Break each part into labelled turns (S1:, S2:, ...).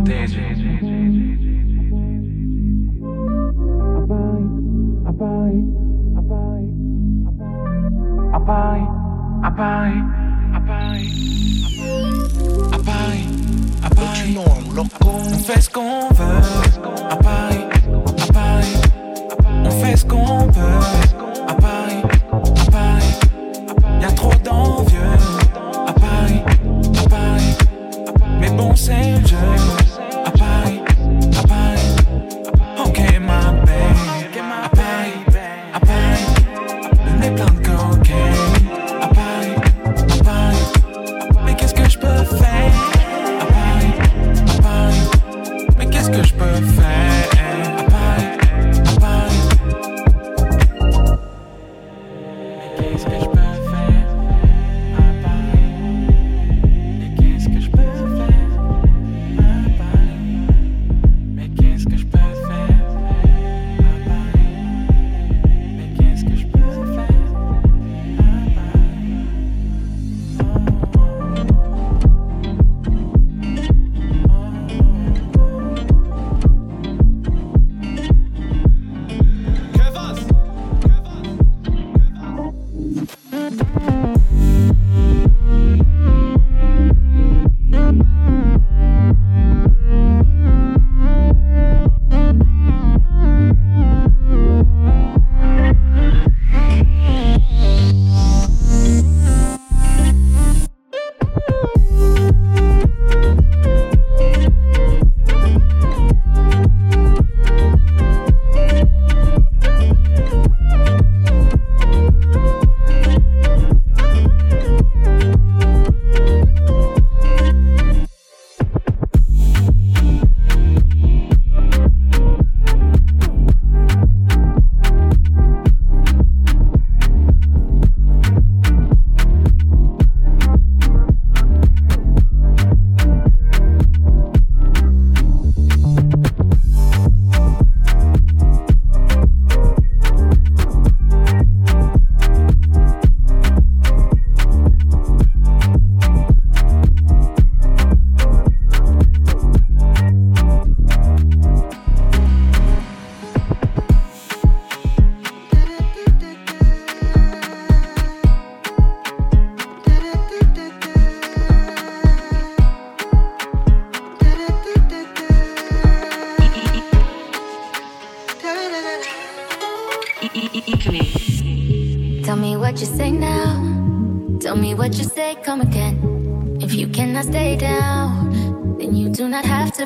S1: protéger. À Paris, à Paris, à Paris, à Paris, à Paris, on fait ce qu'on veut.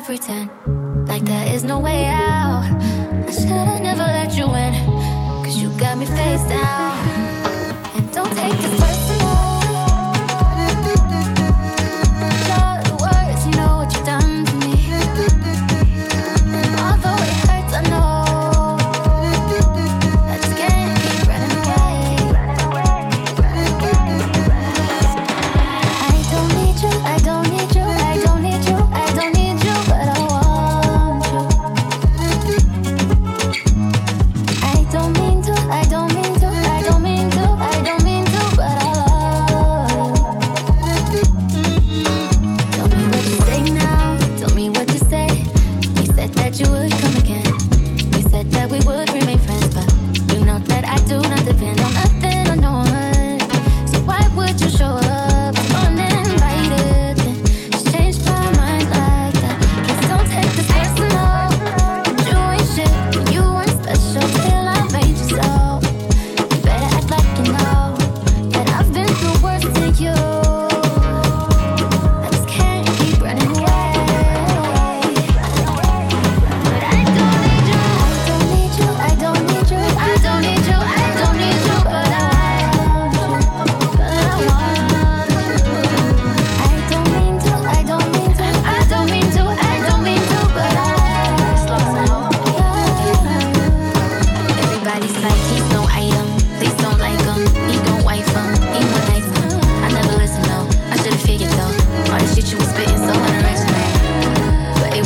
S2: Pretend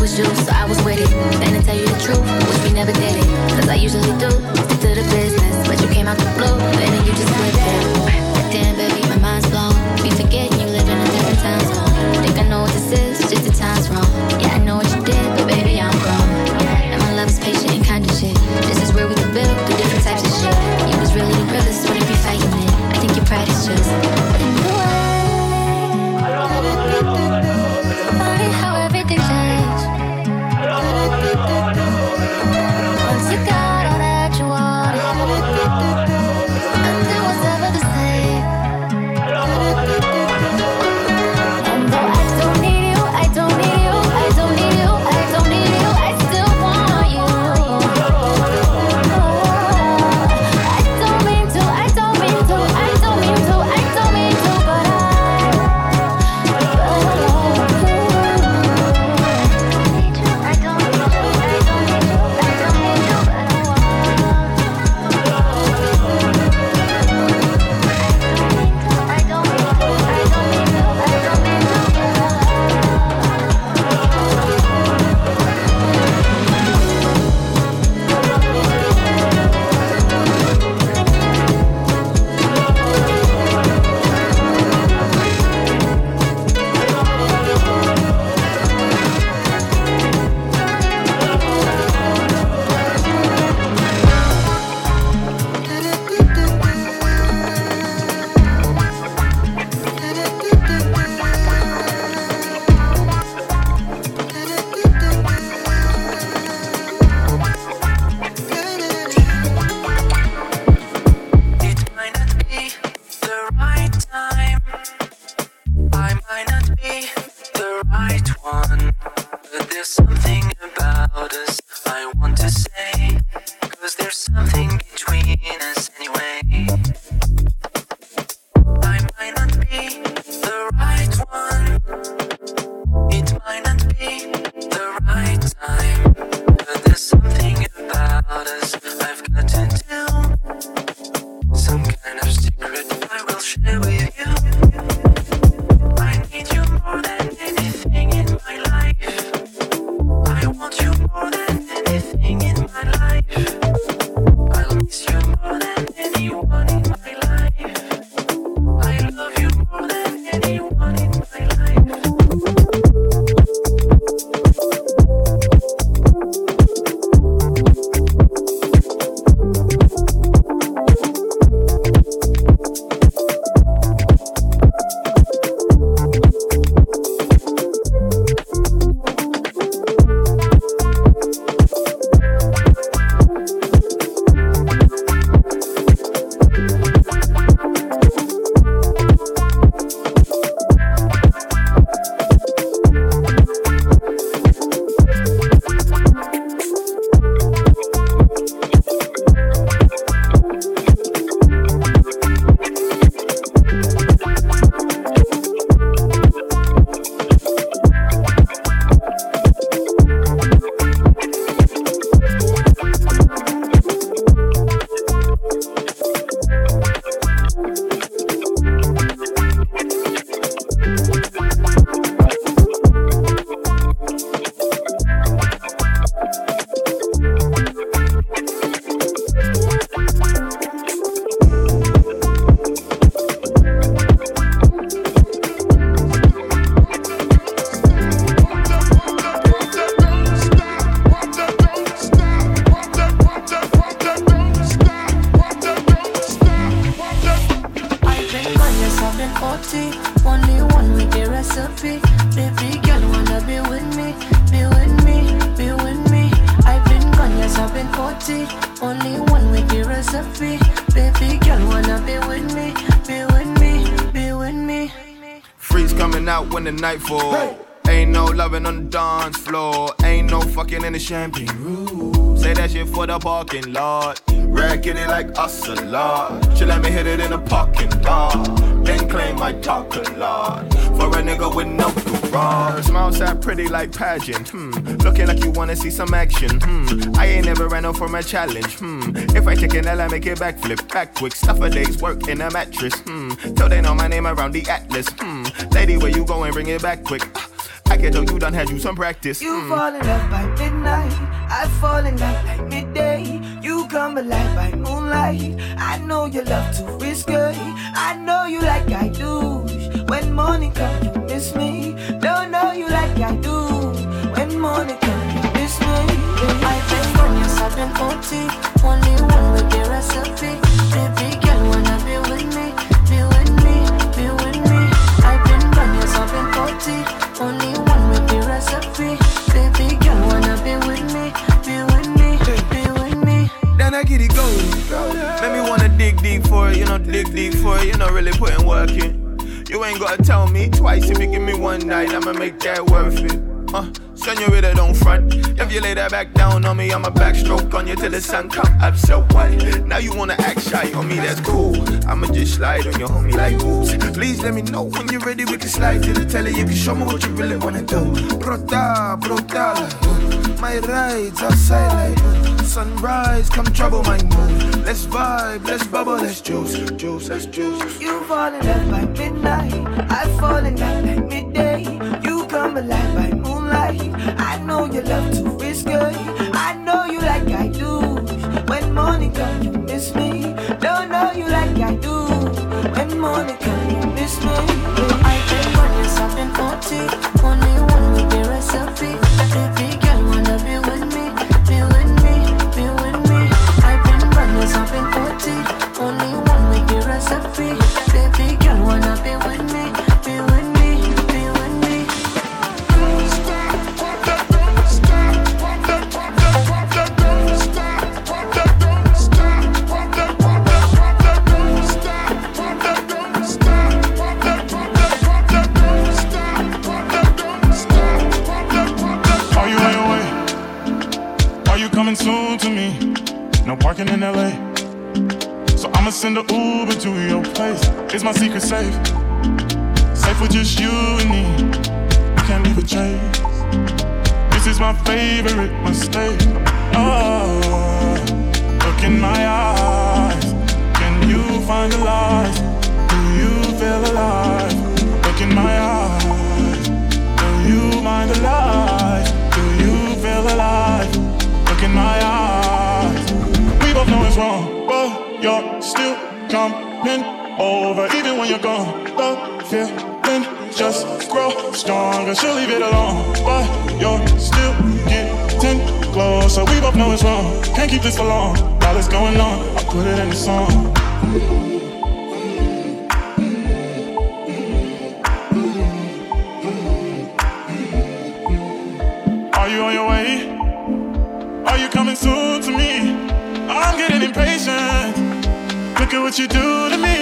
S2: was you, so I was with it. Then to tell you the truth, which we never did it. Cause I usually do, stick to the business. But
S3: you came out the blue, and then you just from a challenge. Hmm. If I take an L, I make it backflip. Back quick. Stuff a day's work in a mattress. Hmm. Till they know my name around the atlas. Hmm. Lady, where you going? Bring it back quick. I can tell you done had you some practice.
S4: You mm. fall in love by midnight. I fall in love like midday. You come alive by moonlight. I know you love to risk it. I know you like I do. When morning comes, you miss me.
S5: Only one with the recipe. Baby girl, wanna be with me, be with me, be with me. I've been I've been. Only one with the recipe. Baby girl wanna be with me, be with me, be with me.
S3: Then I get it going. Make me wanna dig deep for it, you know, dig deep for it, you know, really putting work in. You ain't gotta tell me twice if you give me one night, I'ma make that worth it. Uh, senorita, don't front. If you lay that back down on me, I'ma backstroke on you till the sun come up. So what? Now you wanna act shy on me, that's cool. I'ma just slide on your homie like oops. Please let me know when you're ready, we can slide to the telly. If you can show me what you really wanna do. Brota, brota, my rides outside like sunrise, come trouble my mood. Let's vibe, let's bubble, let's juice, juice, let's juice.
S4: You fall in love by midnight, I fall in love like midday. You come alive by moonlight. I know you love to risk it. I know you like I do. When morning comes, you miss me. Don't know you like I do. When morning comes, you miss me.
S5: I been running something 40. Only one with the recipe.
S6: send an Uber to your place. Is my secret safe? Safe with just you and me. I can't leave a trace. This is my favorite mistake. Oh, look in my eyes. Can you find the lies? Do you feel alive? Look in my eyes. Do you mind the lies? Do you feel alive? Look in my eyes. We both know it's wrong you're still coming over. Even when you're gone, the feeling just grow stronger. She'll leave it alone, but you're still getting closer. We both know it's wrong. Can't keep this for long. Now it's going on. I put it in the song. do what you do to me.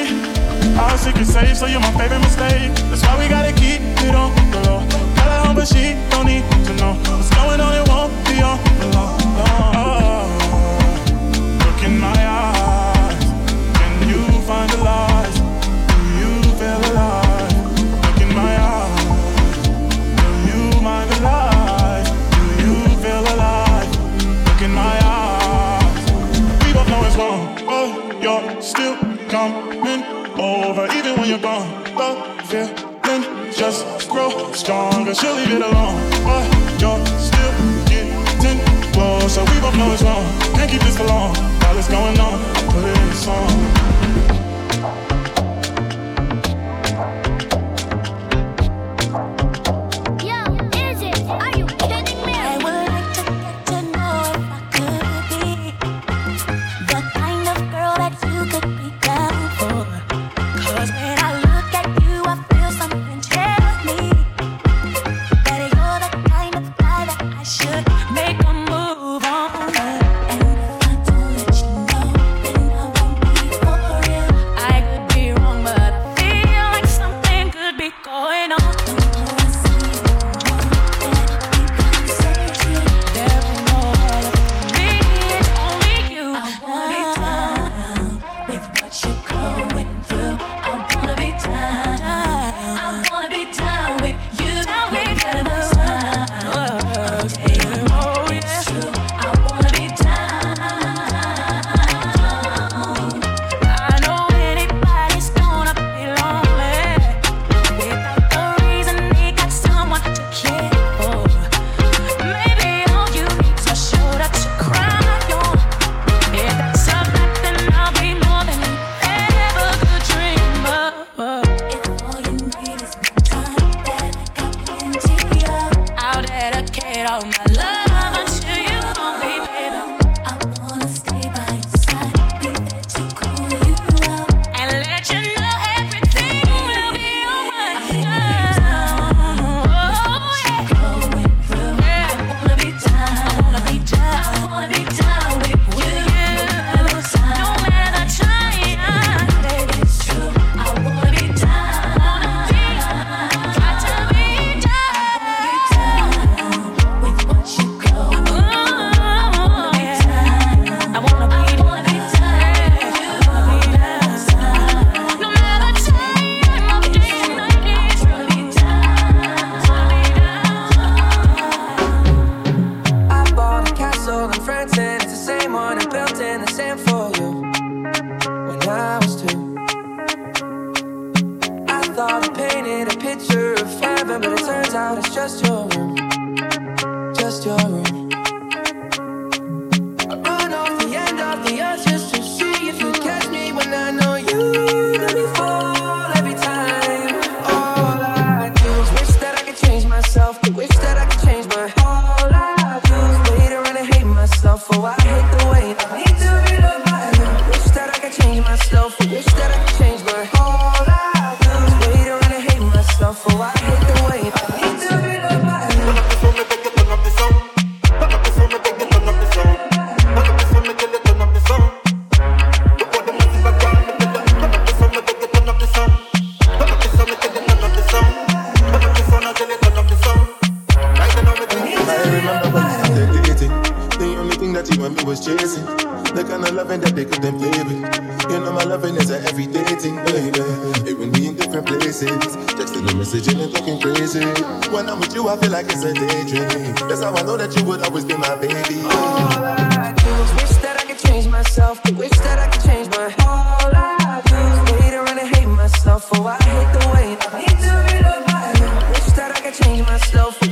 S6: All secrets safe, so you're my favorite mistake. That's why we gotta keep it on the low. Got her home, but she don't need to know what's going on. It won't be on the low. newborn. Love, fear, just grow stronger. She'll leave it alone, but you're still getting close. So we both know it's wrong. Can't keep this for long. While it's going on, put it in song.
S7: feel that you
S8: was
S9: chasing. The kind of loving that they couldn't play with. You know my loving is an everyday thing, baby. Even we in different places, texting and message and talking crazy. When I'm with you, I feel like it's a daydream. That's how I know that you would always be my baby.
S8: All I do is wish that I could change myself. Wish that I could change my whole life. Wait around and hate myself, oh I hate the way I hate to be loved. Wish that I could change myself.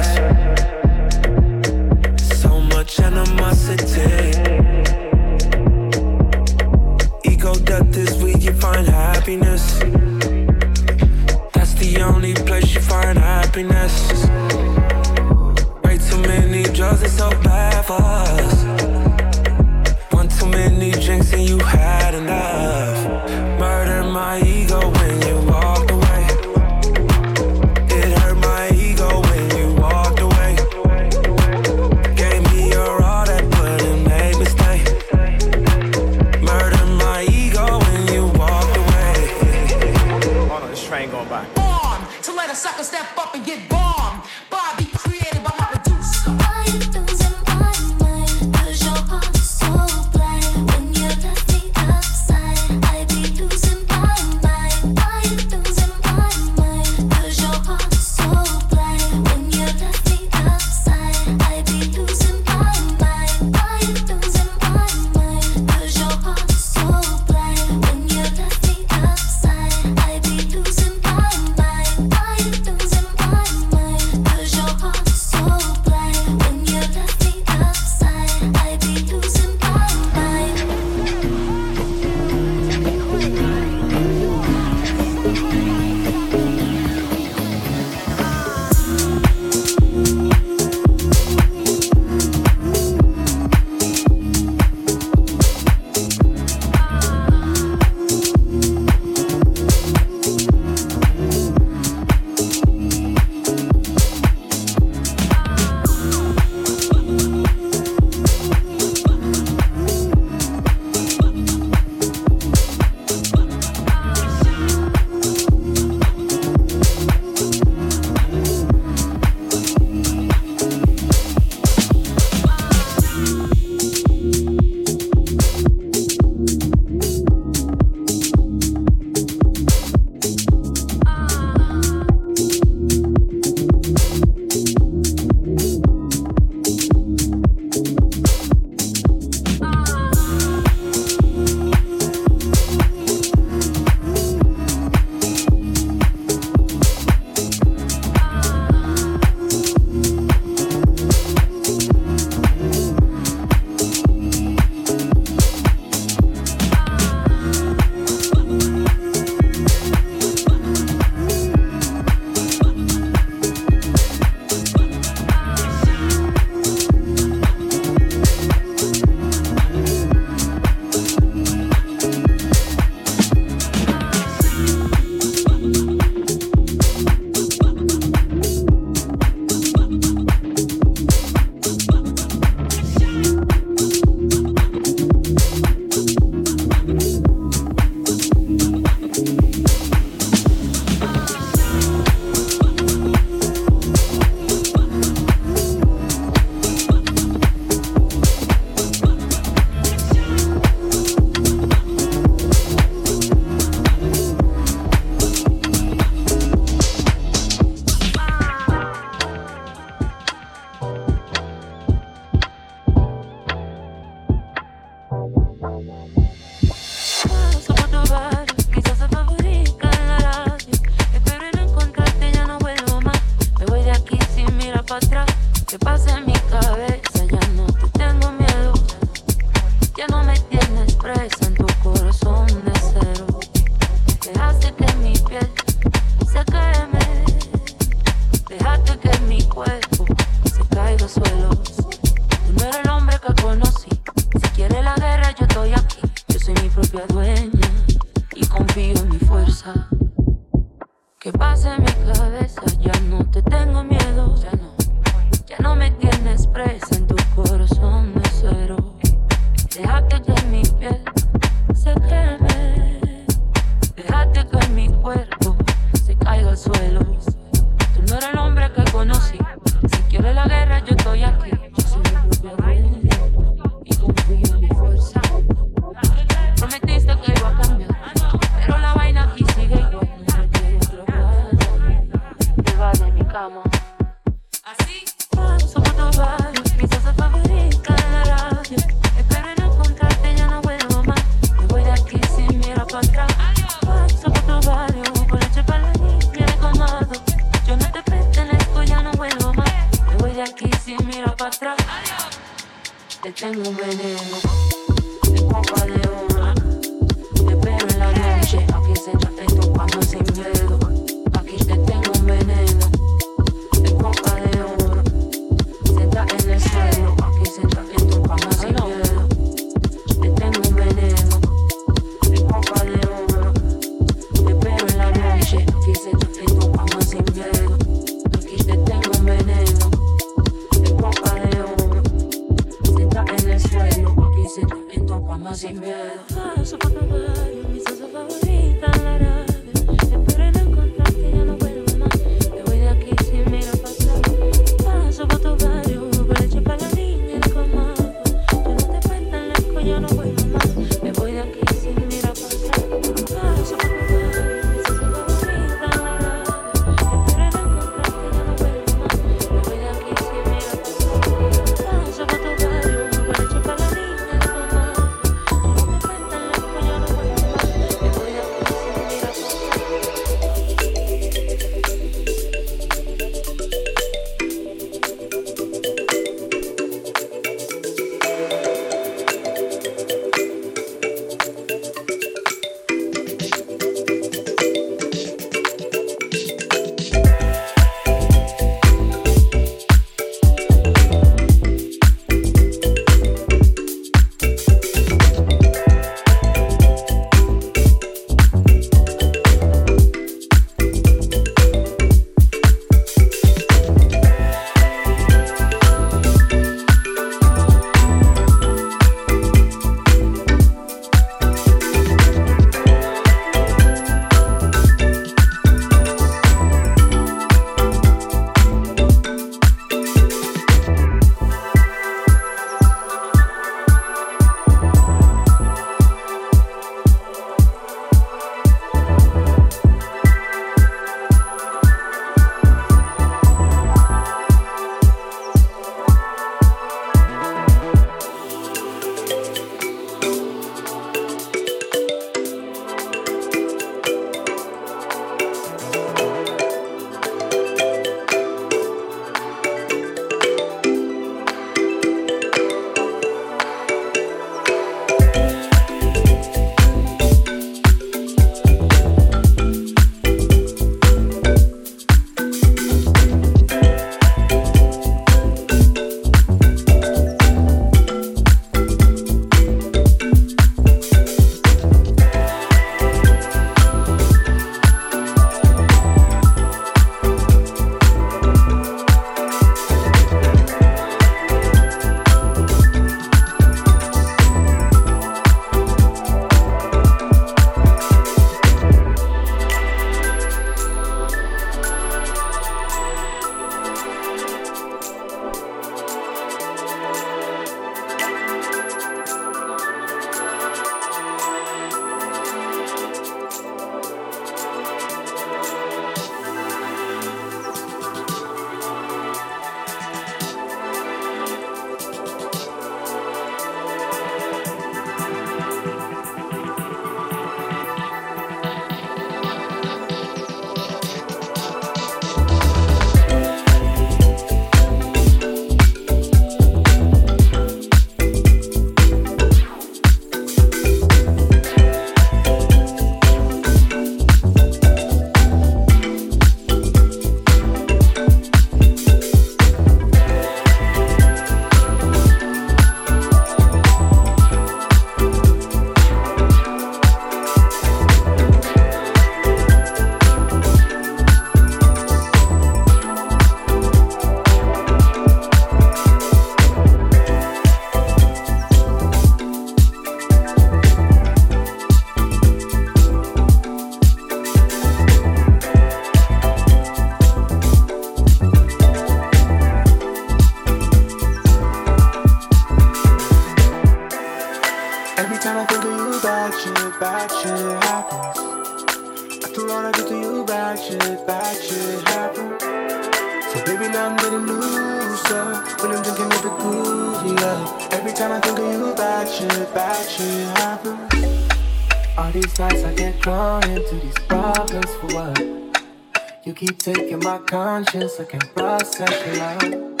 S8: You
S5: keep taking my conscience, I can't process your love.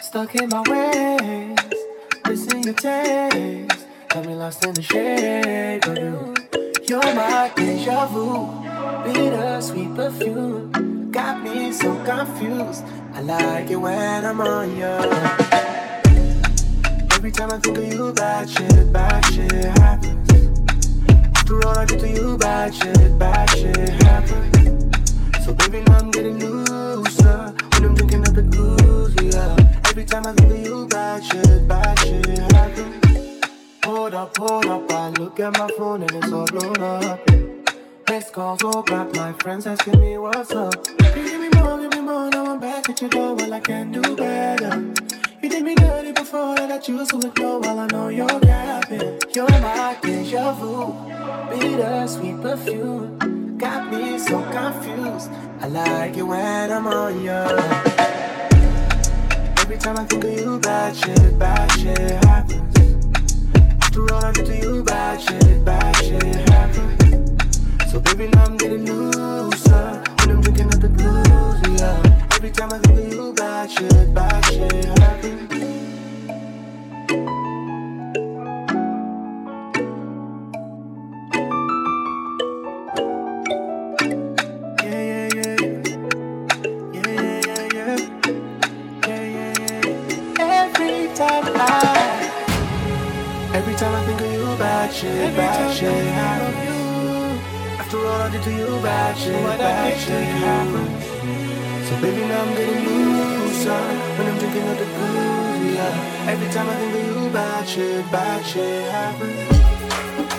S5: Stuck in my ways, missing your taste. Got me lost in the shade of you. You're my deja vu, bitter sweet perfume. Got me so confused. I like it when I'm on you. Every time I think of you, bad shit, bad shit happens. After all I did to you, bad shit, bad shit happens. Now I'm getting looser when I'm drinking up yeah. Every time I of you, bad shit, bad shit happens. Hold up, hold up, I look at my phone and it's all blown up. Missed calls all back, my friends asking me what's up. You give me more, give me more, now I'm back at your door, well I can do better. You did me dirty before I got you, so let go while I know you're rapping. You're my deja vu, bitter sweet perfume. Got me so confused. I like it when I'm on you. Every time I think of you, bad shit, bad shit happens. After all I did to you, bad shit, bad shit happens. So baby, now I'm getting looser when I'm drinking up the blues, yeah. Every time I think of you, bad shit, bad shit happens. Every time I Every time I think of you, bad shit, bad shit happens. After all I did to you, bad shit, bad shit happens. So baby, now I'm getting looser when I'm drinking up the booze, yeah. Every time I think of you, bad shit, bad shit happens.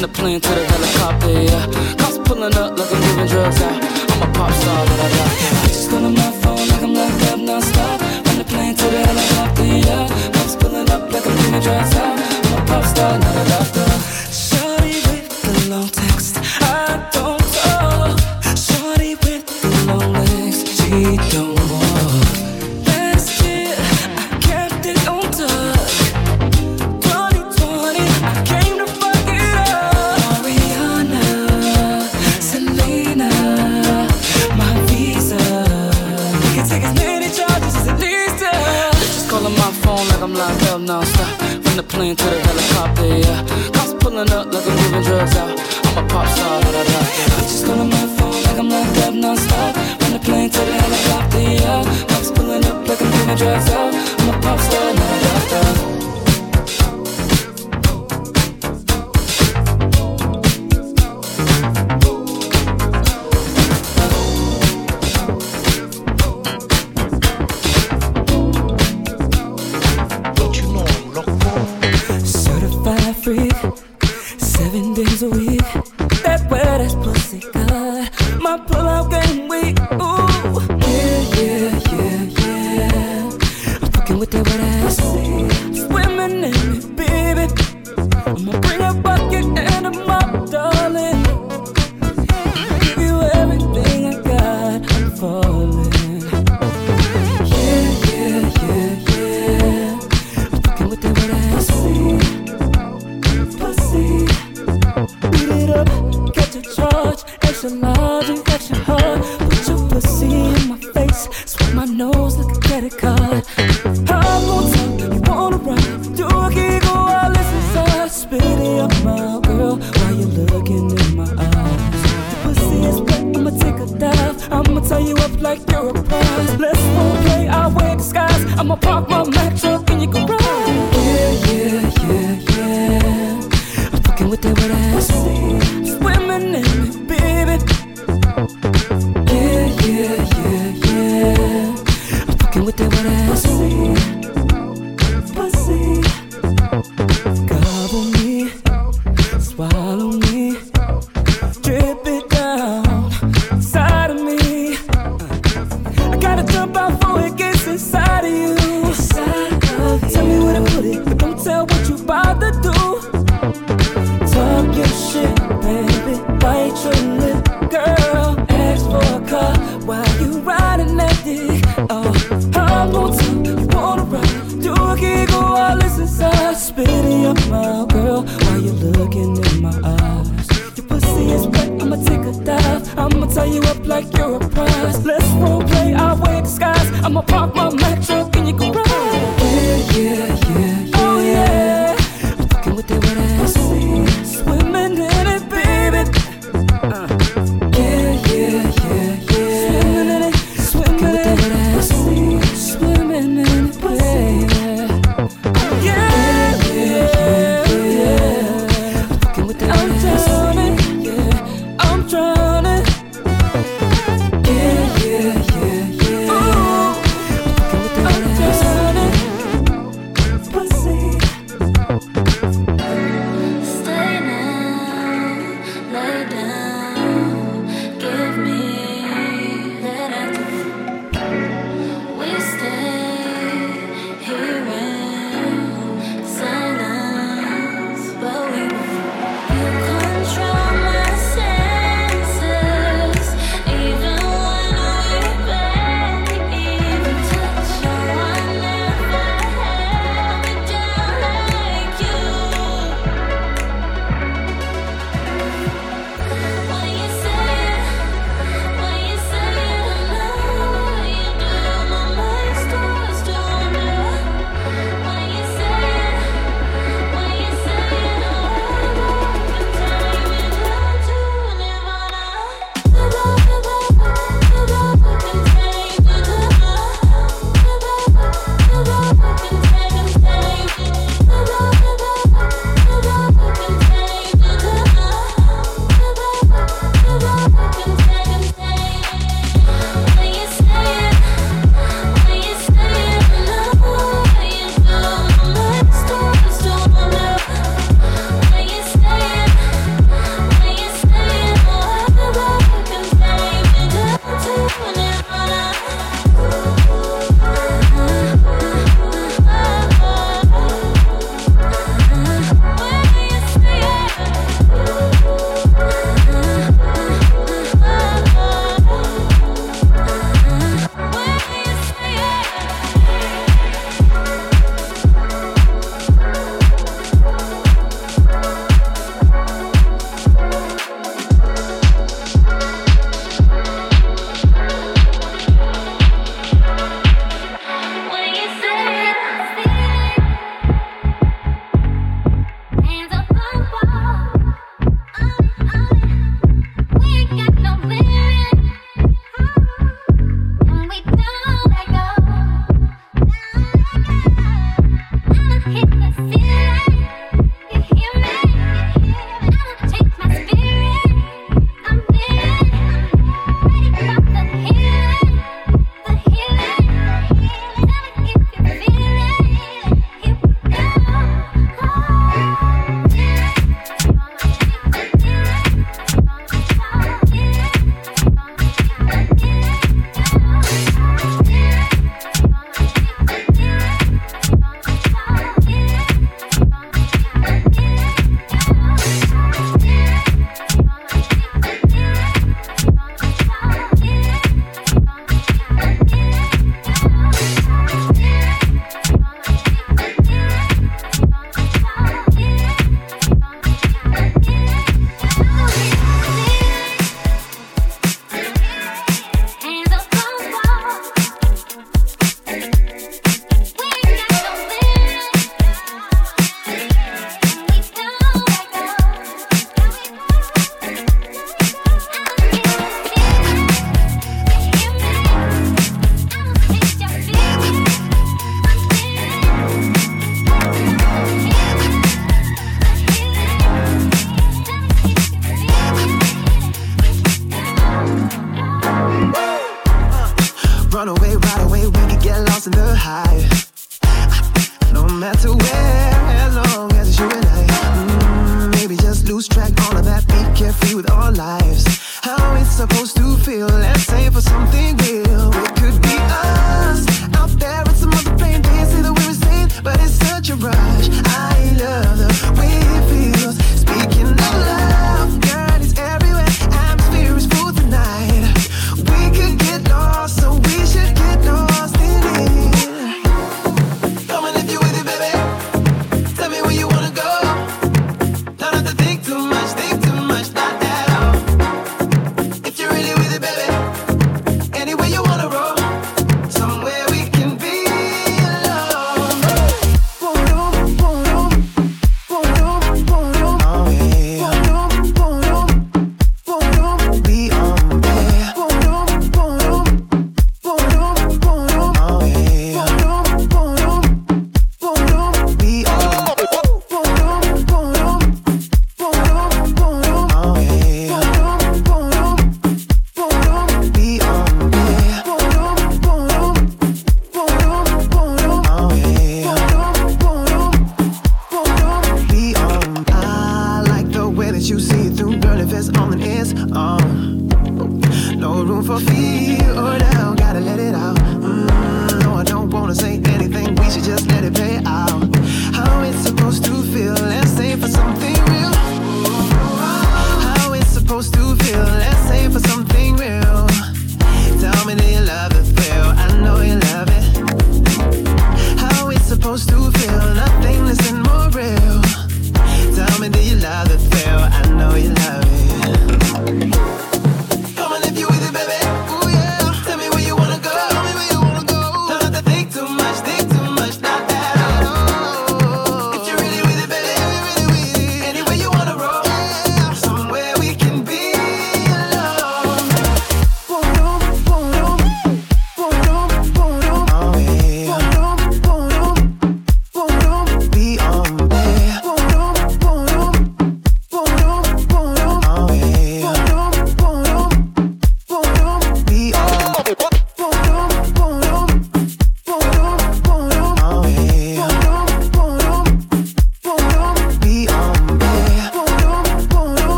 S10: From the plane to the helicopter, yeah. Cops pulling up like I'm giving drugs out. I'm a pop star, but I got yeah. Just on my phone like I'm locked up non-stop. From the plane to the helicopter, yeah. Cops pulling up like I'm giving drugs out.
S11: playing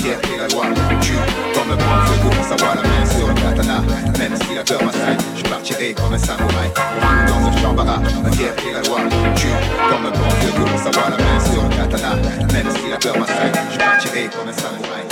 S11: matière et la loi. Tu, comme un bon feu, commence à la main sur le katana. Même si la peur m'assaille, je partirai comme un samouraï. Dans un chambara, matière et la loi. Tu, comme un bon feu, commence à la main sur le katana. Même si la peur m'assaille, je partirai comme un samouraï.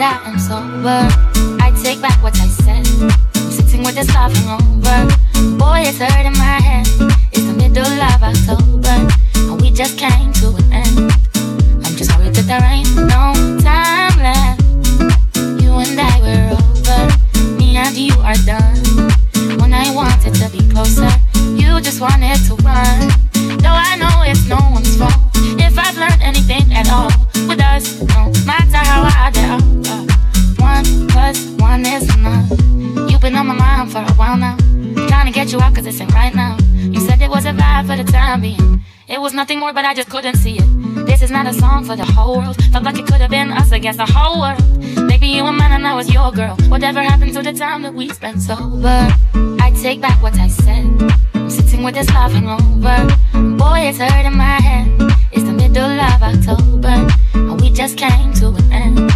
S12: That I am sober, I take back what I said. Sitting with this love hangover. Boy, it's hurting my head. It's the middle of October, and we just came to an end. I'm just worried that there ain't no time left. You and I were over. Me and you are done. When I wanted to be closer, you just wanted to run. Though I know it's no one's fault. Learned anything at all with us, no matter how they are. uh, One plus one is enough. You've been on my mind for a while now. Trying to get you out cause it's in right now. You said it was a vibe for the time being. It was nothing more, but I just couldn't see it. This is not a song for the whole world. Felt like it could have been us against the whole world. Maybe you were mine and I was your girl. Whatever happened to the time that we spent sober? I take back what I said. I'm sitting with this love hangover. Boy, it's hurting my head. Middle of October, and we just came to an end.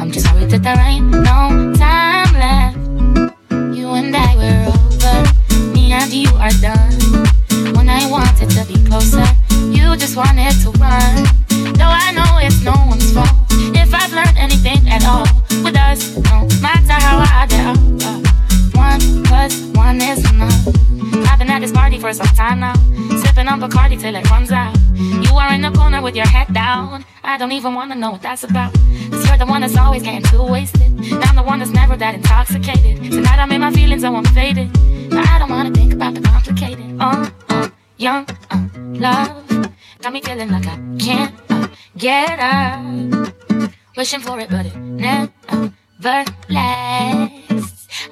S12: I'm just worried that there ain't no time left. You and I were over. Me and you are done. When I wanted to be closer, you just wanted to run. Though I know it's no one's fault. If I've learned anything at all with us, no matter how are. uh, One plus one is enough. I've been at this party for some time now. Sipping on Bacardi till it runs out. You are in the corner with your head down. I don't even wanna know what that's about. Cause you're the one that's always getting too wasted. And I'm the one that's never that intoxicated. Tonight I'm in my feelings, so I'm faded. But I don't wanna think about the complicated. Uh, uh, young, uh, love. Got me feeling like I can't uh, get up. Wishing for it, but it never lasts.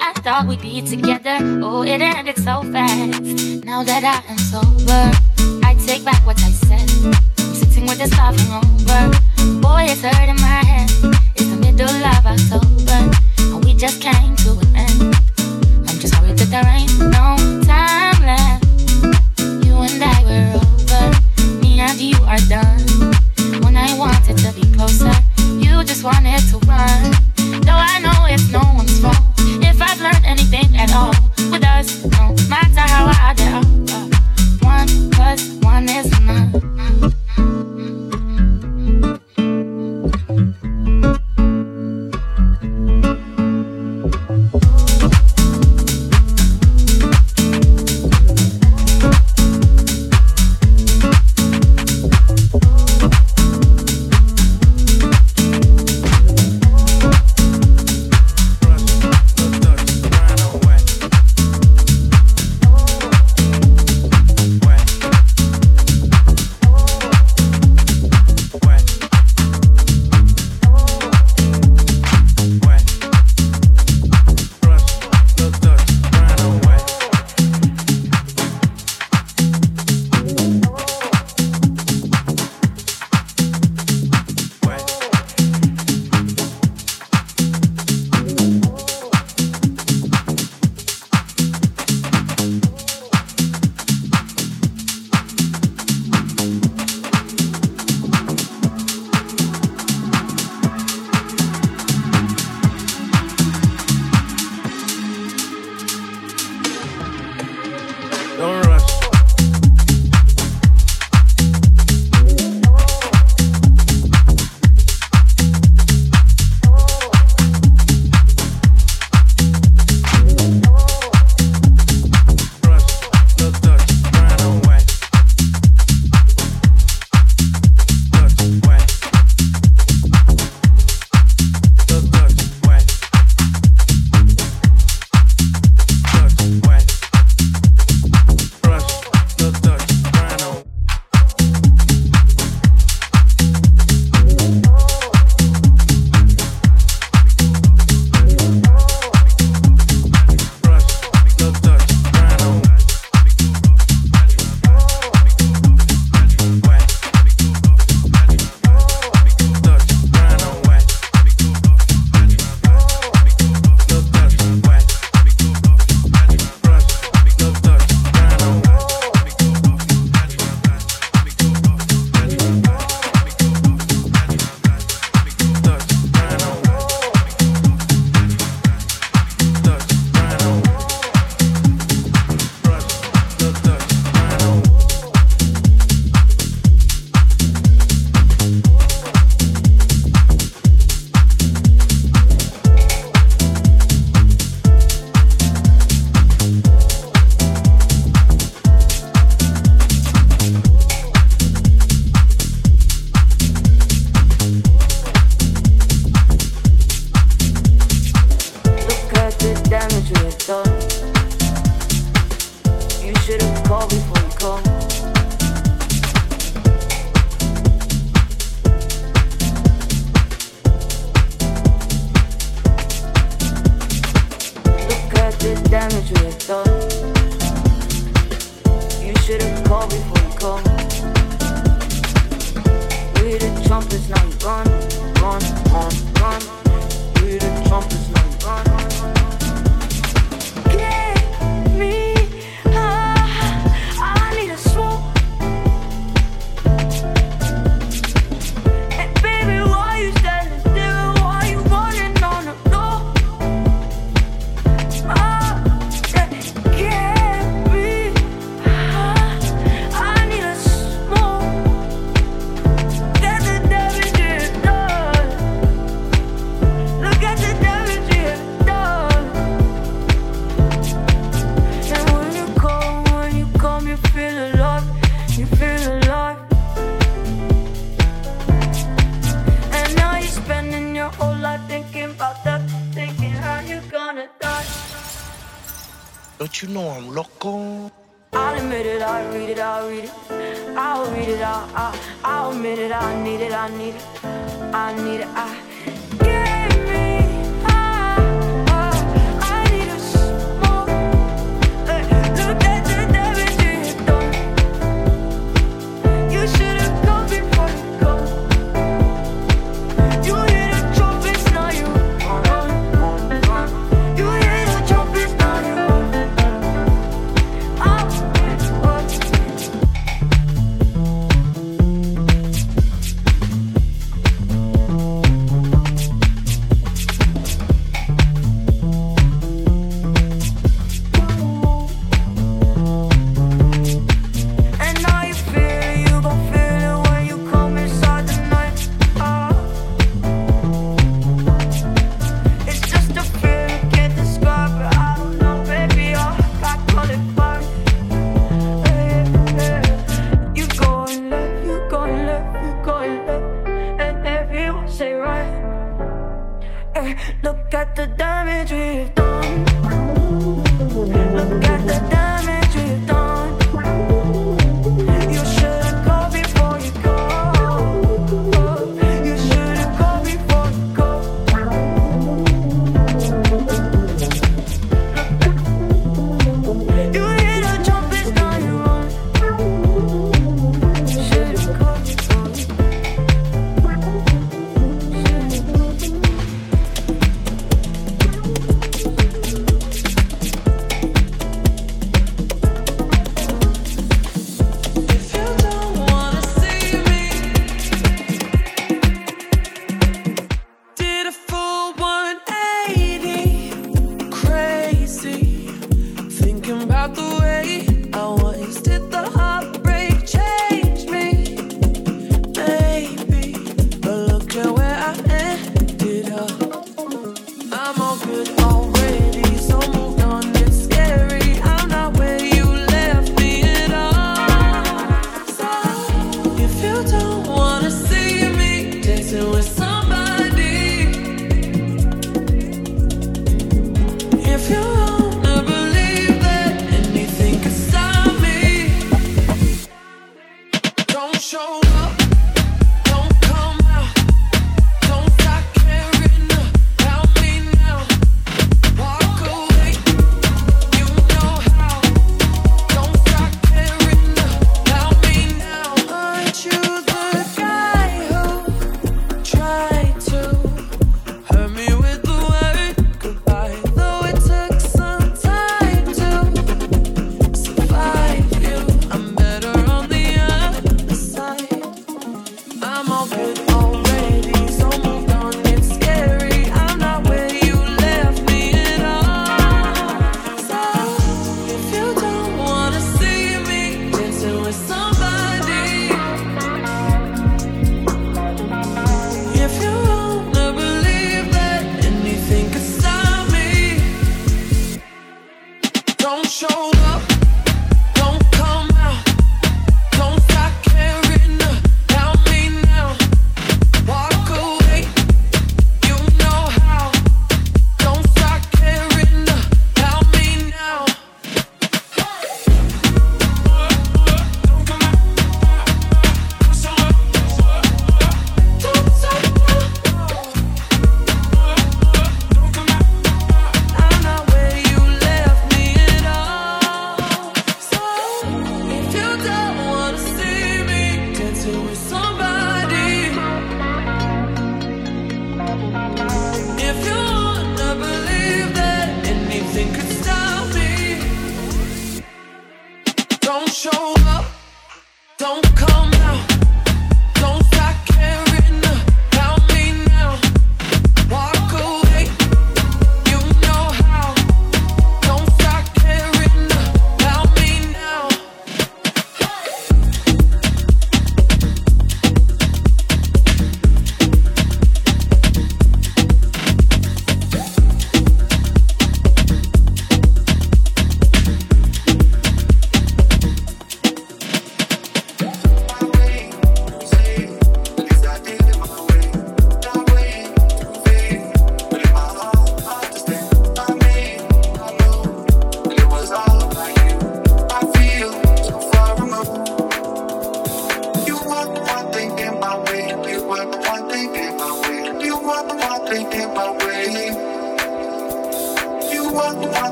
S12: I thought we'd be together. Oh, it ended so fast. Now that I am sober, I take back what I said. Sitting with the love over. Boy, it's hurting my head. It's the middle of October, and we just came to an end. I'm just sorry that there
S13: ain't no time left. You and I were over. Me and you are done. When I wanted to be closer just wanted to run.
S14: Though I know it's no one's fault. If I've learned anything at all with
S7: us,